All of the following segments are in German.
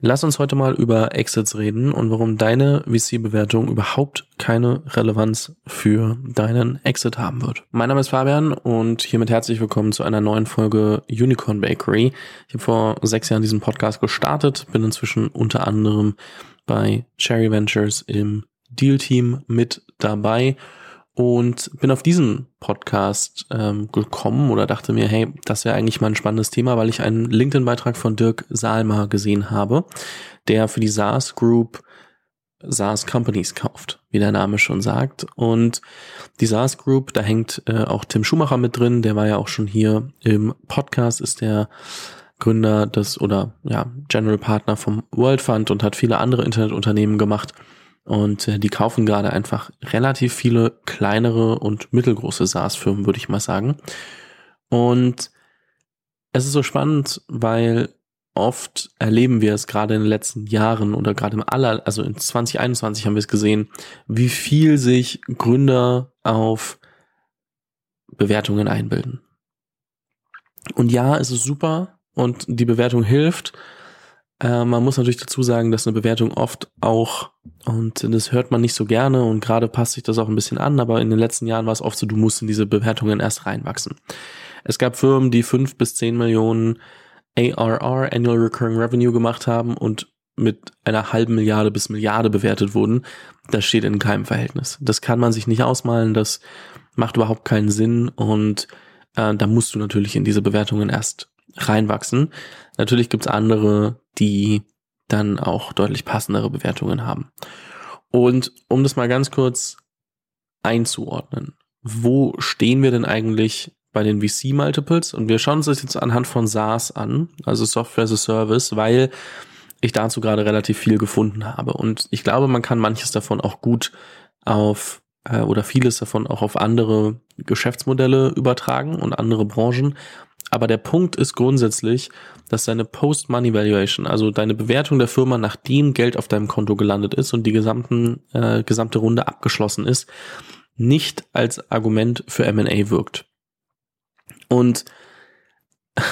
Lass uns heute mal über Exits reden und warum deine VC-Bewertung überhaupt keine Relevanz für deinen Exit haben wird. Mein Name ist Fabian und hiermit herzlich willkommen zu einer neuen Folge Unicorn Bakery. Ich habe vor sechs Jahren diesen Podcast gestartet, bin inzwischen unter anderem bei Cherry Ventures im Deal-Team mit dabei und bin auf diesen Podcast ähm, gekommen oder dachte mir, hey, das wäre eigentlich mal ein spannendes Thema, weil ich einen LinkedIn-Beitrag von Dirk Salmer gesehen habe, der für die SaaS Group SaaS Companies kauft, wie der Name schon sagt. Und die SaaS Group, da hängt äh, auch Tim Schumacher mit drin, der war ja auch schon hier im Podcast, ist der Gründer des oder ja, General Partner vom World Fund und hat viele andere Internetunternehmen gemacht. Und äh, die kaufen gerade einfach relativ viele kleinere und mittelgroße SaaS-Firmen, würde ich mal sagen. Und es ist so spannend, weil oft erleben wir es gerade in den letzten Jahren oder gerade im aller, also in 2021 haben wir es gesehen, wie viel sich Gründer auf Bewertungen einbilden. Und ja, es ist super und die Bewertung hilft, äh, man muss natürlich dazu sagen, dass eine Bewertung oft auch, und das hört man nicht so gerne und gerade passt sich das auch ein bisschen an, aber in den letzten Jahren war es oft so, du musst in diese Bewertungen erst reinwachsen. Es gab Firmen, die fünf bis zehn Millionen ARR, Annual Recurring Revenue gemacht haben und mit einer halben Milliarde bis Milliarde bewertet wurden. Das steht in keinem Verhältnis. Das kann man sich nicht ausmalen, das macht überhaupt keinen Sinn und äh, da musst du natürlich in diese Bewertungen erst reinwachsen. Natürlich gibt's andere, die dann auch deutlich passendere Bewertungen haben. Und um das mal ganz kurz einzuordnen, wo stehen wir denn eigentlich bei den VC-Multiples? Und wir schauen uns das jetzt anhand von SaaS an, also Software as a Service, weil ich dazu gerade relativ viel gefunden habe. Und ich glaube, man kann manches davon auch gut auf äh, oder vieles davon auch auf andere Geschäftsmodelle übertragen und andere Branchen. Aber der Punkt ist grundsätzlich, dass deine Post-Money-Valuation, also deine Bewertung der Firma, nachdem Geld auf deinem Konto gelandet ist und die gesamten, äh, gesamte Runde abgeschlossen ist, nicht als Argument für M&A wirkt. Und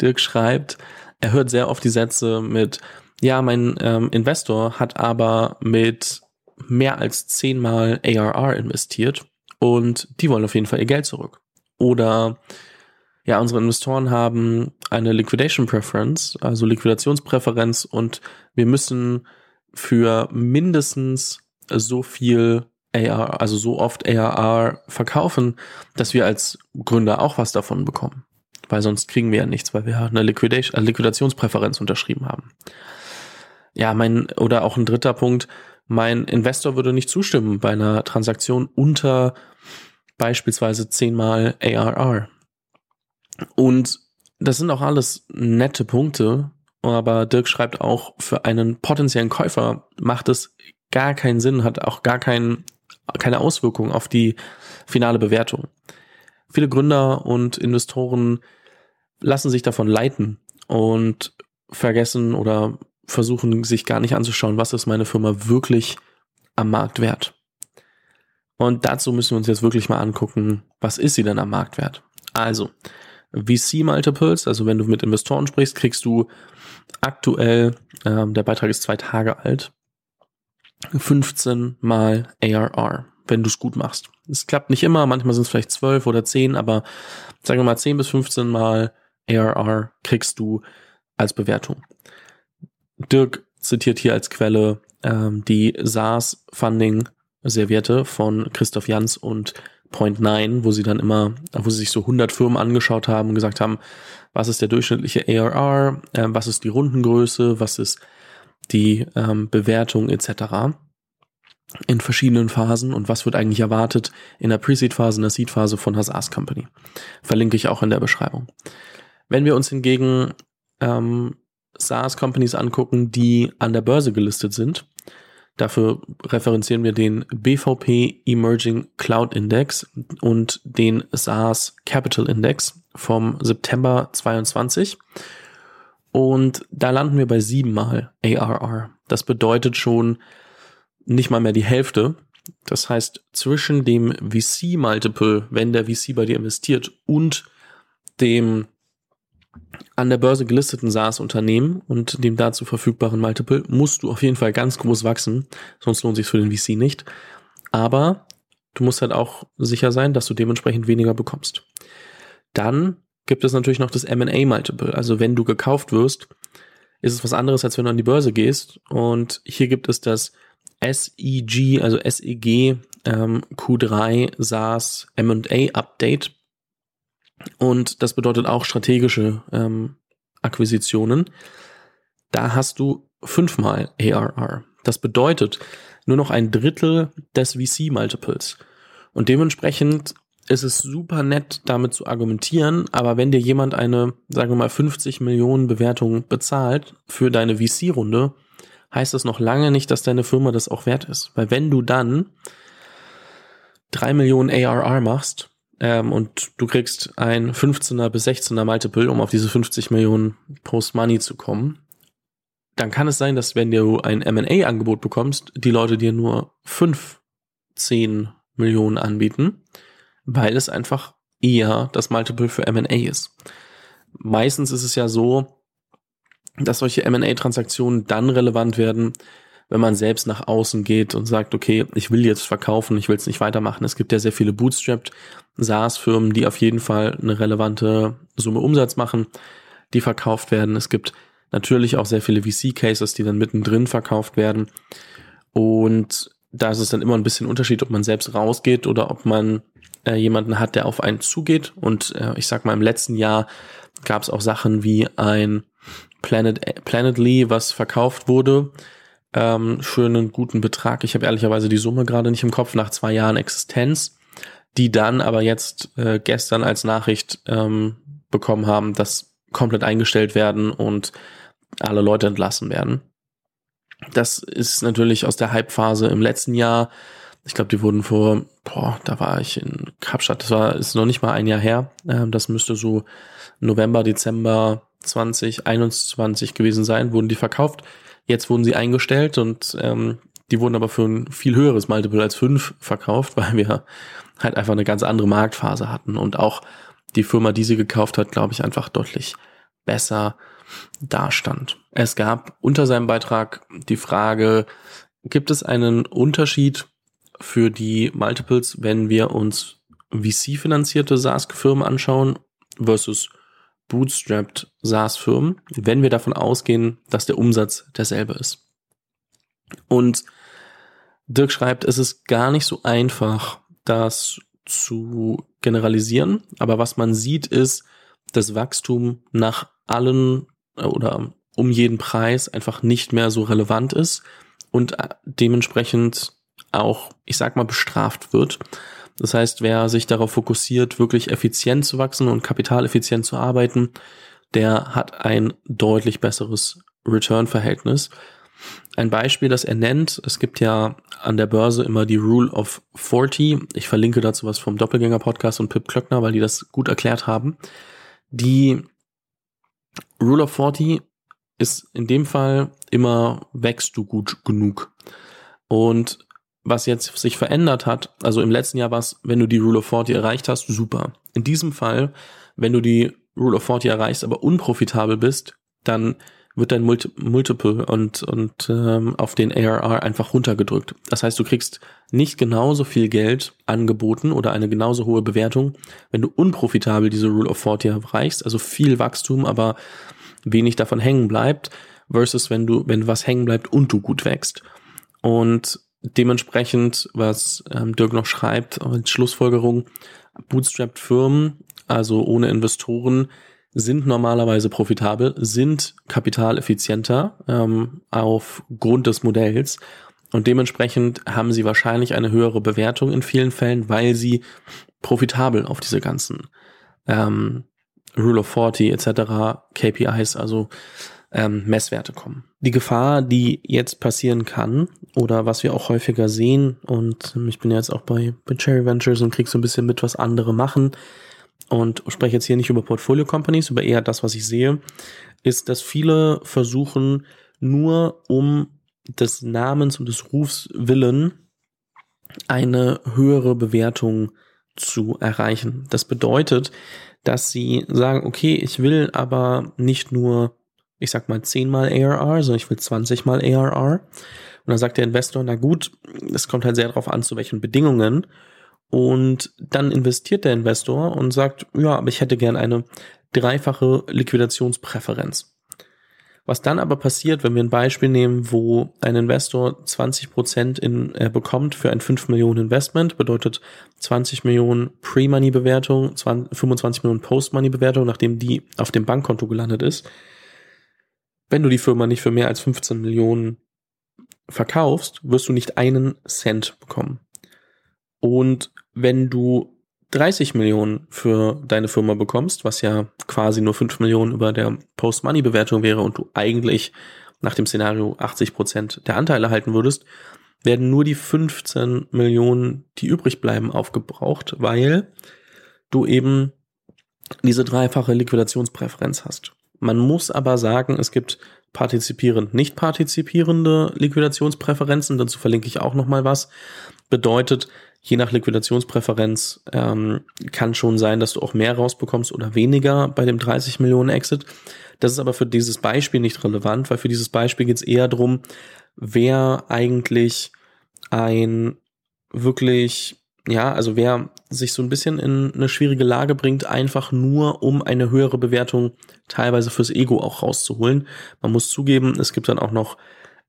Dirk schreibt, er hört sehr oft die Sätze mit, ja, mein ähm, Investor hat aber mit mehr als zehnmal ARR investiert und die wollen auf jeden Fall ihr Geld zurück. Oder ja, unsere Investoren haben eine Liquidation Preference, also Liquidationspräferenz und wir müssen für mindestens so viel AR, also so oft ARR verkaufen, dass wir als Gründer auch was davon bekommen. Weil sonst kriegen wir ja nichts, weil wir eine Liquidation, Liquidationspräferenz unterschrieben haben. Ja, mein, oder auch ein dritter Punkt, mein Investor würde nicht zustimmen bei einer Transaktion unter beispielsweise zehnmal ARR. Und das sind auch alles nette Punkte, aber Dirk schreibt auch, für einen potenziellen Käufer macht es gar keinen Sinn, hat auch gar kein, keine Auswirkung auf die finale Bewertung. Viele Gründer und Investoren lassen sich davon leiten und vergessen oder versuchen sich gar nicht anzuschauen, was ist meine Firma wirklich am Markt wert. Und dazu müssen wir uns jetzt wirklich mal angucken, was ist sie denn am Markt wert? Also, VC-Multiples, also wenn du mit Investoren sprichst, kriegst du aktuell, ähm, der Beitrag ist zwei Tage alt, 15 mal ARR, wenn du es gut machst. Es klappt nicht immer, manchmal sind es vielleicht 12 oder 10, aber sagen wir mal 10 bis 15 mal ARR kriegst du als Bewertung. Dirk zitiert hier als Quelle ähm, die SaaS Funding Serviette von Christoph Jans und Point Nine, wo sie dann immer, wo sie sich so 100 Firmen angeschaut haben und gesagt haben, was ist der durchschnittliche ARR, äh, was ist die Rundengröße, was ist die ähm, Bewertung etc. in verschiedenen Phasen und was wird eigentlich erwartet in der Pre-Seed-Phase, in der Seed-Phase von Hazars Company. Verlinke ich auch in der Beschreibung. Wenn wir uns hingegen ähm, SaaS-Companies angucken, die an der Börse gelistet sind, Dafür referenzieren wir den BVP Emerging Cloud Index und den SaaS Capital Index vom September 22. Und da landen wir bei siebenmal ARR. Das bedeutet schon nicht mal mehr die Hälfte. Das heißt, zwischen dem VC-Multiple, wenn der VC bei dir investiert, und dem an der Börse gelisteten SaaS-Unternehmen und dem dazu verfügbaren Multiple musst du auf jeden Fall ganz groß wachsen, sonst lohnt sich für den VC nicht. Aber du musst halt auch sicher sein, dass du dementsprechend weniger bekommst. Dann gibt es natürlich noch das M&A-Multiple. Also wenn du gekauft wirst, ist es was anderes, als wenn du an die Börse gehst. Und hier gibt es das SEG, also SEG ähm, Q3 SaaS M&A Update. Und das bedeutet auch strategische ähm, Akquisitionen. Da hast du fünfmal ARR. Das bedeutet nur noch ein Drittel des VC-Multiples. Und dementsprechend ist es super nett, damit zu argumentieren, aber wenn dir jemand eine, sagen wir mal, 50 Millionen Bewertung bezahlt für deine VC-Runde, heißt das noch lange nicht, dass deine Firma das auch wert ist. Weil wenn du dann drei Millionen ARR machst ähm, und du kriegst ein 15er bis 16er Multiple, um auf diese 50 Millionen Post-Money zu kommen, dann kann es sein, dass wenn du ein M&A-Angebot bekommst, die Leute dir nur 5, 10 Millionen anbieten, weil es einfach eher das Multiple für M&A ist. Meistens ist es ja so, dass solche M&A-Transaktionen dann relevant werden, wenn man selbst nach außen geht und sagt, okay, ich will jetzt verkaufen, ich will es nicht weitermachen. Es gibt ja sehr viele Bootstrapped SaaS-Firmen, die auf jeden Fall eine relevante Summe Umsatz machen, die verkauft werden. Es gibt natürlich auch sehr viele VC-Cases, die dann mittendrin verkauft werden. Und da ist es dann immer ein bisschen Unterschied, ob man selbst rausgeht oder ob man äh, jemanden hat, der auf einen zugeht. Und äh, ich sag mal, im letzten Jahr gab es auch Sachen wie ein Planet, Planetly, was verkauft wurde ähm, einen guten Betrag. Ich habe ehrlicherweise die Summe gerade nicht im Kopf nach zwei Jahren Existenz, die dann aber jetzt äh, gestern als Nachricht ähm, bekommen haben, dass komplett eingestellt werden und alle Leute entlassen werden. Das ist natürlich aus der Hype-Phase im letzten Jahr. Ich glaube, die wurden vor, boah, da war ich in Kapstadt, das war, ist noch nicht mal ein Jahr her. Ähm, das müsste so November, Dezember 2021 gewesen sein, wurden die verkauft. Jetzt wurden sie eingestellt und ähm, die wurden aber für ein viel höheres Multiple als fünf verkauft, weil wir halt einfach eine ganz andere Marktphase hatten und auch die Firma, die sie gekauft hat, glaube ich, einfach deutlich besser dastand. Es gab unter seinem Beitrag die Frage, gibt es einen Unterschied für die Multiples, wenn wir uns VC-finanzierte SaaS-Firmen anschauen versus bootstrapped SaaS-Firmen, wenn wir davon ausgehen, dass der Umsatz derselbe ist. Und Dirk schreibt, es ist gar nicht so einfach, das zu generalisieren, aber was man sieht ist, dass Wachstum nach allen äh, oder um jeden Preis einfach nicht mehr so relevant ist und äh, dementsprechend auch, ich sag mal, bestraft wird. Das heißt, wer sich darauf fokussiert, wirklich effizient zu wachsen und kapitaleffizient zu arbeiten, der hat ein deutlich besseres Return-Verhältnis. Ein Beispiel, das er nennt, es gibt ja an der Börse immer die Rule of 40. Ich verlinke dazu was vom Doppelgänger-Podcast und Pip Klöckner, weil die das gut erklärt haben. Die Rule of 40 ist in dem Fall immer wächst du gut genug. Und was jetzt sich verändert hat, also im letzten Jahr war es, wenn du die Rule of 40 erreicht hast, super. In diesem Fall, wenn du die Rule of 40 erreichst, aber unprofitabel bist, dann wird dein Multi Multiple und, und ähm, auf den ARR einfach runtergedrückt. Das heißt, du kriegst nicht genauso viel Geld angeboten oder eine genauso hohe Bewertung, wenn du unprofitabel diese Rule of 40 erreichst, also viel Wachstum, aber wenig davon hängen bleibt, versus wenn du, wenn was hängen bleibt und du gut wächst. Und dementsprechend, was ähm, Dirk noch schreibt, als Schlussfolgerung, bootstrapped Firmen, also ohne Investoren, sind normalerweise profitabel, sind kapitaleffizienter ähm, aufgrund des Modells und dementsprechend haben sie wahrscheinlich eine höhere Bewertung in vielen Fällen, weil sie profitabel auf diese ganzen ähm, Rule of 40 etc. KPIs, also ähm, Messwerte kommen. Die Gefahr, die jetzt passieren kann oder was wir auch häufiger sehen und ich bin jetzt auch bei, bei Cherry Ventures und krieg so ein bisschen mit, was andere machen, und spreche jetzt hier nicht über Portfolio Companies, über eher das, was ich sehe, ist, dass viele versuchen, nur um des Namens und des Rufs willen eine höhere Bewertung zu erreichen. Das bedeutet, dass sie sagen, okay, ich will aber nicht nur, ich sag mal, 10 mal ARR, sondern ich will 20 mal ARR. Und dann sagt der Investor, na gut, es kommt halt sehr darauf an, zu welchen Bedingungen. Und dann investiert der Investor und sagt, ja, aber ich hätte gern eine dreifache Liquidationspräferenz. Was dann aber passiert, wenn wir ein Beispiel nehmen, wo ein Investor 20 Prozent in, äh, bekommt für ein 5 Millionen Investment, bedeutet 20 Millionen Pre-Money-Bewertung, 25 Millionen Post-Money-Bewertung, nachdem die auf dem Bankkonto gelandet ist. Wenn du die Firma nicht für mehr als 15 Millionen verkaufst, wirst du nicht einen Cent bekommen. Und wenn du 30 Millionen für deine Firma bekommst, was ja quasi nur 5 Millionen über der Post-Money-Bewertung wäre und du eigentlich nach dem Szenario 80 Prozent der Anteile halten würdest, werden nur die 15 Millionen, die übrig bleiben, aufgebraucht, weil du eben diese dreifache Liquidationspräferenz hast. Man muss aber sagen, es gibt partizipierend, nicht partizipierende Liquidationspräferenzen. Dazu verlinke ich auch nochmal was. Bedeutet, je nach Liquidationspräferenz ähm, kann schon sein, dass du auch mehr rausbekommst oder weniger bei dem 30 Millionen Exit. Das ist aber für dieses Beispiel nicht relevant, weil für dieses Beispiel geht es eher darum, wer eigentlich ein wirklich, ja, also wer sich so ein bisschen in eine schwierige Lage bringt, einfach nur um eine höhere Bewertung teilweise fürs Ego auch rauszuholen. Man muss zugeben, es gibt dann auch noch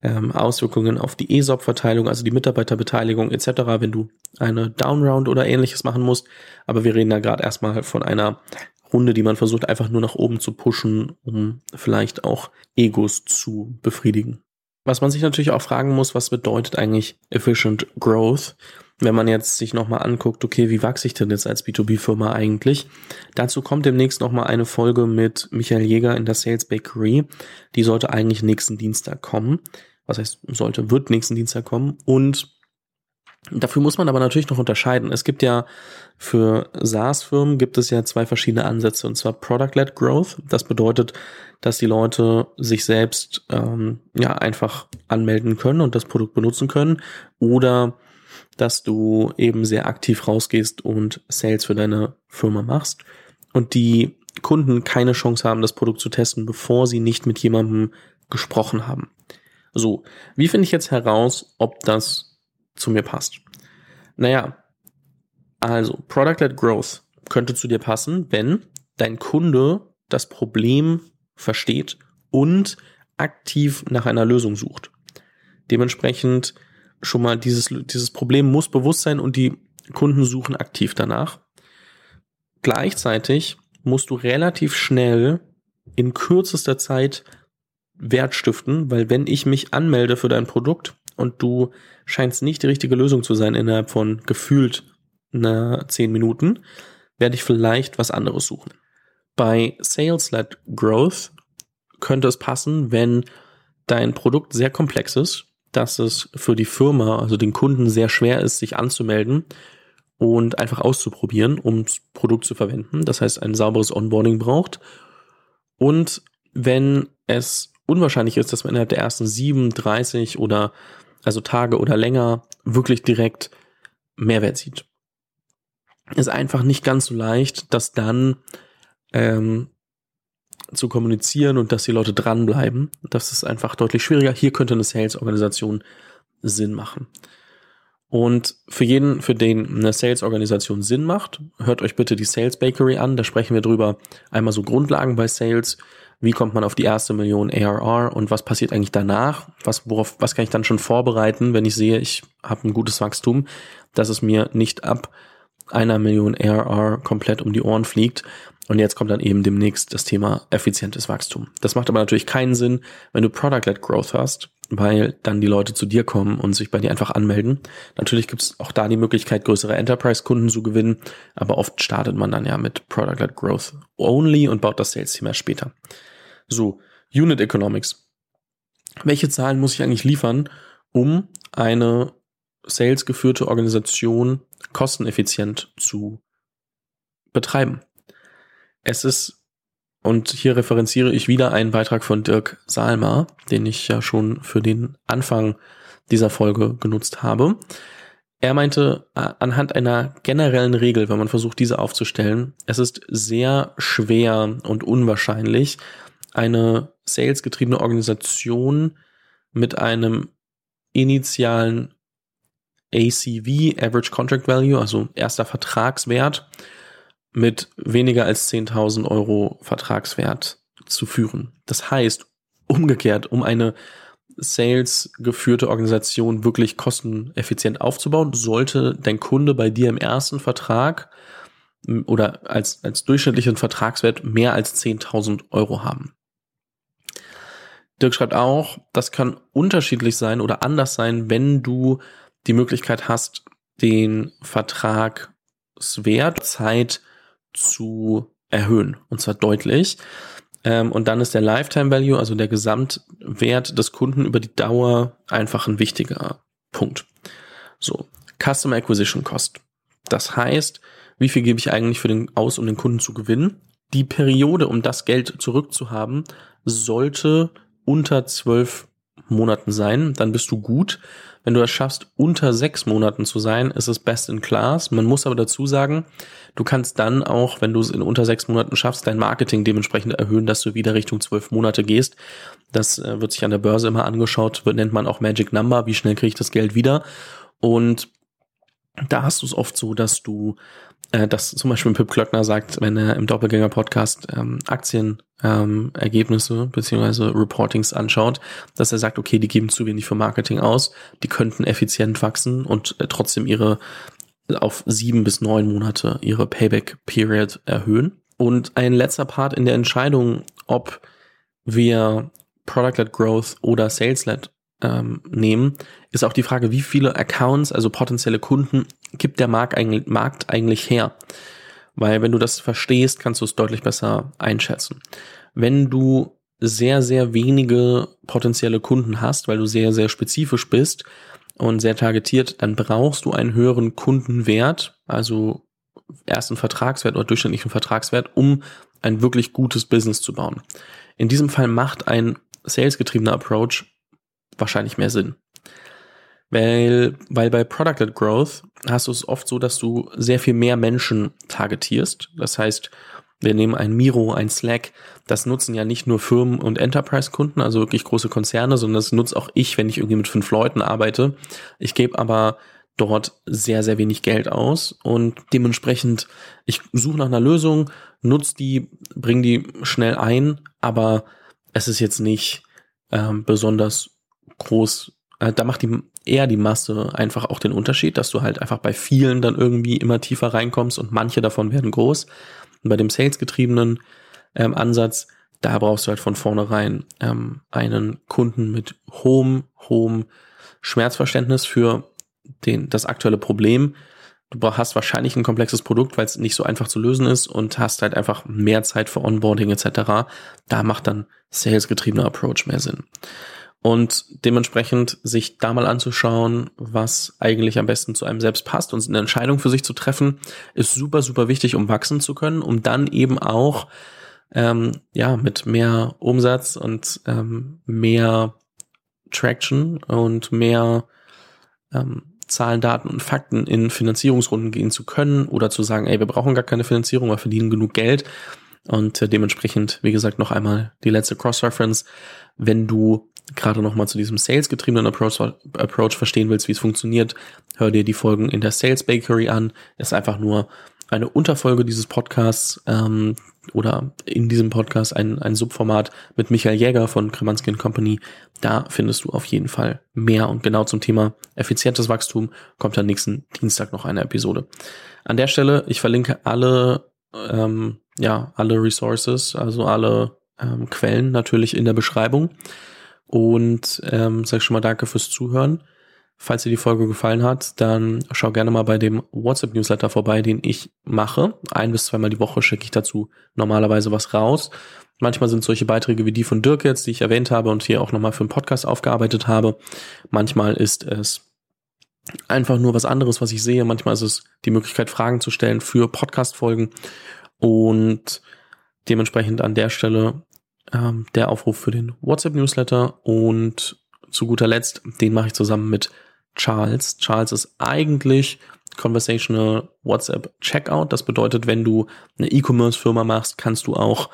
ähm, Auswirkungen auf die ESOP-Verteilung, also die Mitarbeiterbeteiligung etc., wenn du eine Downround oder ähnliches machen musst. Aber wir reden da gerade erstmal von einer Runde, die man versucht einfach nur nach oben zu pushen, um vielleicht auch Egos zu befriedigen. Was man sich natürlich auch fragen muss, was bedeutet eigentlich Efficient Growth? Wenn man jetzt sich nochmal anguckt, okay, wie wachse ich denn jetzt als B2B-Firma eigentlich? Dazu kommt demnächst nochmal eine Folge mit Michael Jäger in der Sales Bakery. Die sollte eigentlich nächsten Dienstag kommen was heißt sollte, wird nächsten Dienstag kommen. Und dafür muss man aber natürlich noch unterscheiden. Es gibt ja für SaaS-Firmen gibt es ja zwei verschiedene Ansätze, und zwar Product-led Growth. Das bedeutet, dass die Leute sich selbst ähm, ja einfach anmelden können und das Produkt benutzen können. Oder dass du eben sehr aktiv rausgehst und Sales für deine Firma machst und die Kunden keine Chance haben, das Produkt zu testen, bevor sie nicht mit jemandem gesprochen haben. So, wie finde ich jetzt heraus, ob das zu mir passt? Naja, also Product-led Growth könnte zu dir passen, wenn dein Kunde das Problem versteht und aktiv nach einer Lösung sucht. Dementsprechend schon mal dieses, dieses Problem muss bewusst sein und die Kunden suchen aktiv danach. Gleichzeitig musst du relativ schnell in kürzester Zeit Wert stiften, weil wenn ich mich anmelde für dein Produkt und du scheinst nicht die richtige Lösung zu sein innerhalb von gefühlt einer zehn Minuten, werde ich vielleicht was anderes suchen. Bei Sales-led Growth könnte es passen, wenn dein Produkt sehr komplex ist, dass es für die Firma, also den Kunden sehr schwer ist, sich anzumelden und einfach auszuprobieren, um das Produkt zu verwenden. Das heißt, ein sauberes Onboarding braucht. Und wenn es unwahrscheinlich ist, dass man innerhalb der ersten 37 oder also Tage oder länger wirklich direkt Mehrwert sieht. Ist einfach nicht ganz so leicht, das dann ähm, zu kommunizieren und dass die Leute dranbleiben. Das ist einfach deutlich schwieriger. Hier könnte eine Sales-Organisation Sinn machen. Und für jeden, für den eine Sales-Organisation Sinn macht, hört euch bitte die Sales Bakery an. Da sprechen wir drüber einmal so Grundlagen bei Sales, wie kommt man auf die erste Million ARR und was passiert eigentlich danach? Was, worauf, was kann ich dann schon vorbereiten, wenn ich sehe, ich habe ein gutes Wachstum, dass es mir nicht ab einer Million ARR komplett um die Ohren fliegt. Und jetzt kommt dann eben demnächst das Thema effizientes Wachstum. Das macht aber natürlich keinen Sinn, wenn du Product-led Growth hast, weil dann die Leute zu dir kommen und sich bei dir einfach anmelden. Natürlich gibt es auch da die Möglichkeit, größere Enterprise-Kunden zu gewinnen, aber oft startet man dann ja mit Product-led Growth only und baut das Sales-Team erst später. So, Unit Economics. Welche Zahlen muss ich eigentlich liefern, um eine salesgeführte Organisation kosteneffizient zu betreiben? Es ist, und hier referenziere ich wieder einen Beitrag von Dirk Salma, den ich ja schon für den Anfang dieser Folge genutzt habe. Er meinte, anhand einer generellen Regel, wenn man versucht, diese aufzustellen, es ist sehr schwer und unwahrscheinlich, eine salesgetriebene Organisation mit einem initialen ACV, Average Contract Value, also erster Vertragswert, mit weniger als 10.000 Euro Vertragswert zu führen. Das heißt, umgekehrt, um eine Sales geführte Organisation wirklich kosteneffizient aufzubauen, sollte dein Kunde bei dir im ersten Vertrag oder als, als durchschnittlichen Vertragswert mehr als 10.000 Euro haben. Dirk schreibt auch, das kann unterschiedlich sein oder anders sein, wenn du die Möglichkeit hast, den Vertragswert Zeit zu erhöhen. Und zwar deutlich. Ähm, und dann ist der Lifetime Value, also der Gesamtwert des Kunden über die Dauer einfach ein wichtiger Punkt. So, Customer Acquisition Cost. Das heißt, wie viel gebe ich eigentlich für den aus, um den Kunden zu gewinnen? Die Periode, um das Geld zurückzuhaben, sollte unter zwölf Monaten sein. Dann bist du gut. Wenn du es schaffst, unter sechs Monaten zu sein, ist es best in class. Man muss aber dazu sagen, du kannst dann auch, wenn du es in unter sechs Monaten schaffst, dein Marketing dementsprechend erhöhen, dass du wieder Richtung zwölf Monate gehst. Das äh, wird sich an der Börse immer angeschaut, nennt man auch Magic Number. Wie schnell kriege ich das Geld wieder? Und da hast du es oft so, dass du dass zum Beispiel Pip Klöckner sagt, wenn er im Doppelgänger-Podcast ähm, Aktienergebnisse ähm, beziehungsweise Reportings anschaut, dass er sagt, okay, die geben zu wenig für Marketing aus, die könnten effizient wachsen und äh, trotzdem ihre auf sieben bis neun Monate ihre Payback-Period erhöhen. Und ein letzter Part in der Entscheidung, ob wir Product-led Growth oder Sales-led ähm, nehmen, ist auch die Frage, wie viele Accounts, also potenzielle Kunden, gibt der Markt eigentlich, Markt eigentlich her? Weil wenn du das verstehst, kannst du es deutlich besser einschätzen. Wenn du sehr, sehr wenige potenzielle Kunden hast, weil du sehr, sehr spezifisch bist und sehr targetiert, dann brauchst du einen höheren Kundenwert, also ersten Vertragswert oder durchschnittlichen Vertragswert, um ein wirklich gutes Business zu bauen. In diesem Fall macht ein salesgetriebener Approach wahrscheinlich mehr Sinn. Weil, weil bei Product-led Growth hast du es oft so, dass du sehr viel mehr Menschen targetierst. Das heißt, wir nehmen ein Miro, ein Slack. Das nutzen ja nicht nur Firmen und Enterprise-Kunden, also wirklich große Konzerne, sondern das nutze auch ich, wenn ich irgendwie mit fünf Leuten arbeite. Ich gebe aber dort sehr, sehr wenig Geld aus und dementsprechend, ich suche nach einer Lösung, nutze die, bring die schnell ein, aber es ist jetzt nicht ähm, besonders groß, äh, da macht die eher die Masse einfach auch den Unterschied, dass du halt einfach bei vielen dann irgendwie immer tiefer reinkommst und manche davon werden groß. Und bei dem Sales-getriebenen ähm, Ansatz, da brauchst du halt von vornherein ähm, einen Kunden mit hohem, hohem Schmerzverständnis für den, das aktuelle Problem. Du hast wahrscheinlich ein komplexes Produkt, weil es nicht so einfach zu lösen ist und hast halt einfach mehr Zeit für Onboarding etc. Da macht dann Sales-getriebener Approach mehr Sinn und dementsprechend sich da mal anzuschauen, was eigentlich am besten zu einem selbst passt und eine Entscheidung für sich zu treffen, ist super, super wichtig, um wachsen zu können, um dann eben auch ähm, ja mit mehr Umsatz und ähm, mehr Traction und mehr ähm, Zahlen, Daten und Fakten in Finanzierungsrunden gehen zu können oder zu sagen, ey, wir brauchen gar keine Finanzierung, wir verdienen genug Geld. Und äh, dementsprechend, wie gesagt, noch einmal die letzte Cross-Reference. Wenn du gerade nochmal zu diesem Sales-getriebenen Approach, Approach verstehen willst, wie es funktioniert, hör dir die Folgen in der Sales Bakery an. Ist einfach nur eine Unterfolge dieses Podcasts ähm, oder in diesem Podcast ein, ein Subformat mit Michael Jäger von Kremanski Company. Da findest du auf jeden Fall mehr und genau zum Thema effizientes Wachstum kommt am nächsten Dienstag noch eine Episode. An der Stelle, ich verlinke alle, ähm, ja, alle Resources, also alle ähm, Quellen natürlich in der Beschreibung. Und ähm, sag schon mal danke fürs Zuhören. Falls dir die Folge gefallen hat, dann schau gerne mal bei dem WhatsApp-Newsletter vorbei, den ich mache. Ein bis zweimal die Woche schicke ich dazu normalerweise was raus. Manchmal sind solche Beiträge wie die von Dirk jetzt, die ich erwähnt habe und hier auch nochmal für einen Podcast aufgearbeitet habe. Manchmal ist es einfach nur was anderes, was ich sehe. Manchmal ist es die Möglichkeit, Fragen zu stellen für Podcast-Folgen. Und dementsprechend an der Stelle ähm, der Aufruf für den WhatsApp-Newsletter und zu guter Letzt, den mache ich zusammen mit Charles. Charles ist eigentlich Conversational WhatsApp Checkout. Das bedeutet, wenn du eine E-Commerce-Firma machst, kannst du auch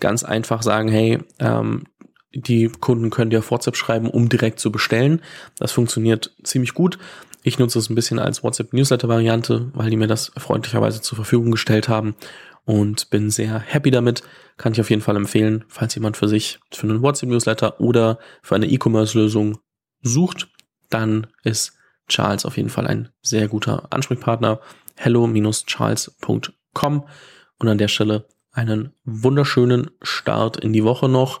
ganz einfach sagen, hey, ähm, die Kunden können dir WhatsApp schreiben, um direkt zu bestellen. Das funktioniert ziemlich gut. Ich nutze es ein bisschen als WhatsApp Newsletter Variante, weil die mir das freundlicherweise zur Verfügung gestellt haben und bin sehr happy damit. Kann ich auf jeden Fall empfehlen, falls jemand für sich für einen WhatsApp Newsletter oder für eine E-Commerce Lösung sucht, dann ist Charles auf jeden Fall ein sehr guter Ansprechpartner. hello-charles.com und an der Stelle einen wunderschönen Start in die Woche noch.